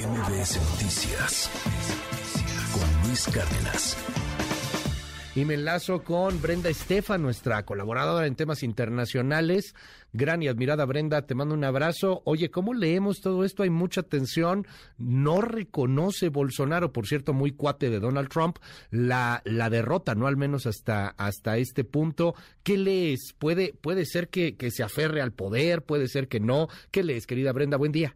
MBS Noticias con Luis Cárdenas. Y me enlazo con Brenda Estefan, nuestra colaboradora en temas internacionales. Gran y admirada Brenda, te mando un abrazo. Oye, ¿cómo leemos todo esto? Hay mucha tensión. No reconoce Bolsonaro, por cierto, muy cuate de Donald Trump, la, la derrota, ¿no? Al menos hasta, hasta este punto. ¿Qué lees? ¿Puede, puede ser que, que se aferre al poder? ¿Puede ser que no? ¿Qué lees, querida Brenda? Buen día.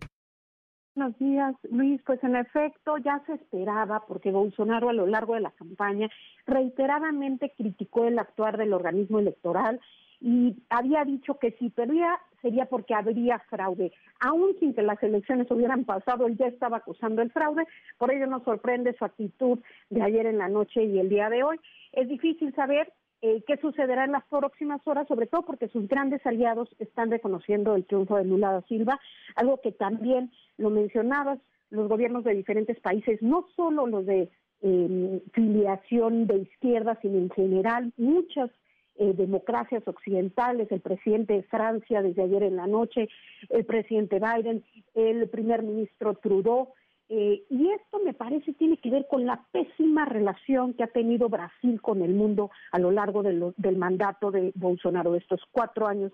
Buenos días, Luis. Pues en efecto ya se esperaba porque Bolsonaro a lo largo de la campaña reiteradamente criticó el actuar del organismo electoral y había dicho que si perdía sería porque habría fraude. Aún sin que las elecciones hubieran pasado, él ya estaba acusando el fraude, por ello nos sorprende su actitud de ayer en la noche y el día de hoy. Es difícil saber eh, qué sucederá en las próximas horas, sobre todo porque sus grandes aliados están reconociendo el triunfo de Lula da Silva, algo que también lo mencionabas, los gobiernos de diferentes países, no solo los de em, filiación de izquierda, sino en general muchas eh, democracias occidentales, el presidente de Francia desde ayer en la noche, el presidente Biden, el primer ministro Trudeau, eh, y esto me parece tiene que ver con la pésima relación que ha tenido Brasil con el mundo a lo largo del mandato de Bolsonaro, estos cuatro años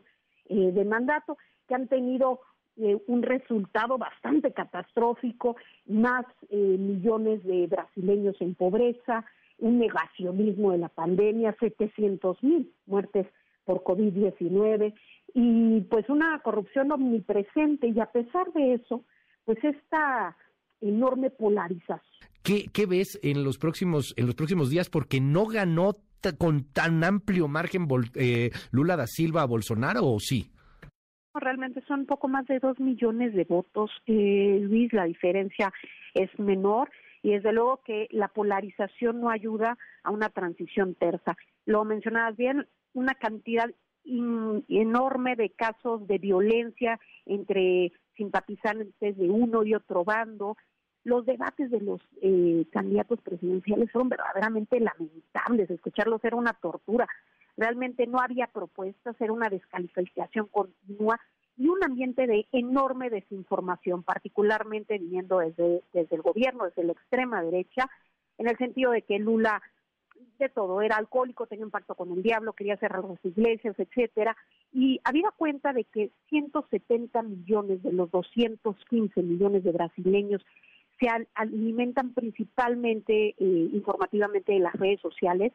eh, de mandato, que han tenido eh, un resultado bastante catastrófico, más millones de brasileños en pobreza, un negacionismo de la pandemia, 700 mil muertes por COVID-19 y pues una corrupción omnipresente y a pesar de eso, pues esta enorme polarización. ¿Qué, ¿Qué, ves en los próximos en los próximos días? Porque no ganó con tan amplio margen eh, Lula da Silva a Bolsonaro, ¿o sí? Realmente son poco más de dos millones de votos, eh, Luis. La diferencia es menor y desde luego que la polarización no ayuda a una transición tersa. Lo mencionabas bien, una cantidad enorme de casos de violencia entre simpatizantes de uno y otro bando, los debates de los eh, candidatos presidenciales fueron verdaderamente lamentables, escucharlos era una tortura, realmente no había propuestas, era una descalificación continua y un ambiente de enorme desinformación, particularmente viniendo desde, desde el gobierno, desde la extrema derecha, en el sentido de que Lula de todo, era alcohólico, tenía un pacto con el diablo, quería cerrar las iglesias, etcétera, y había cuenta de que 170 millones de los 215 millones de brasileños se alimentan principalmente eh, informativamente de las redes sociales,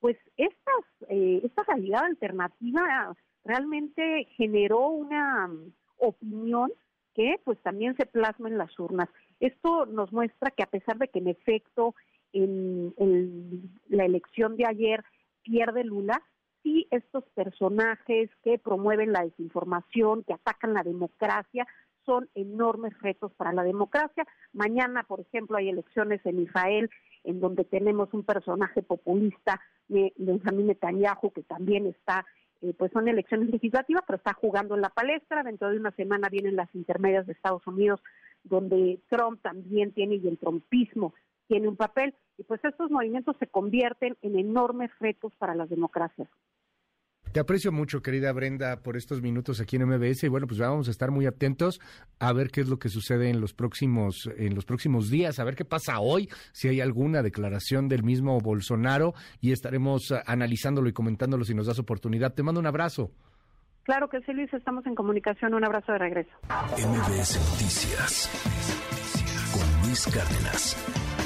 pues estas, eh, esta realidad alternativa realmente generó una mm, opinión que pues también se plasma en las urnas. Esto nos muestra que a pesar de que en efecto en, en la elección de ayer pierde Lula, sí estos personajes que promueven la desinformación, que atacan la democracia, son enormes retos para la democracia. Mañana, por ejemplo, hay elecciones en Israel en donde tenemos un personaje populista, Benjamín Netanyahu, que también está, eh, pues son elecciones legislativas, pero está jugando en la palestra. Dentro de una semana vienen las intermedias de Estados Unidos, donde Trump también tiene y el trumpismo tiene un papel. Y pues estos movimientos se convierten en enormes retos para las democracias. Te aprecio mucho, querida Brenda, por estos minutos aquí en MBS y bueno, pues vamos a estar muy atentos a ver qué es lo que sucede en los próximos en los próximos días, a ver qué pasa hoy, si hay alguna declaración del mismo Bolsonaro y estaremos eh, analizándolo y comentándolo si nos das oportunidad. Te mando un abrazo. Claro que sí, Luis, estamos en comunicación. Un abrazo de regreso. MBS Noticias con Luis Cárdenas.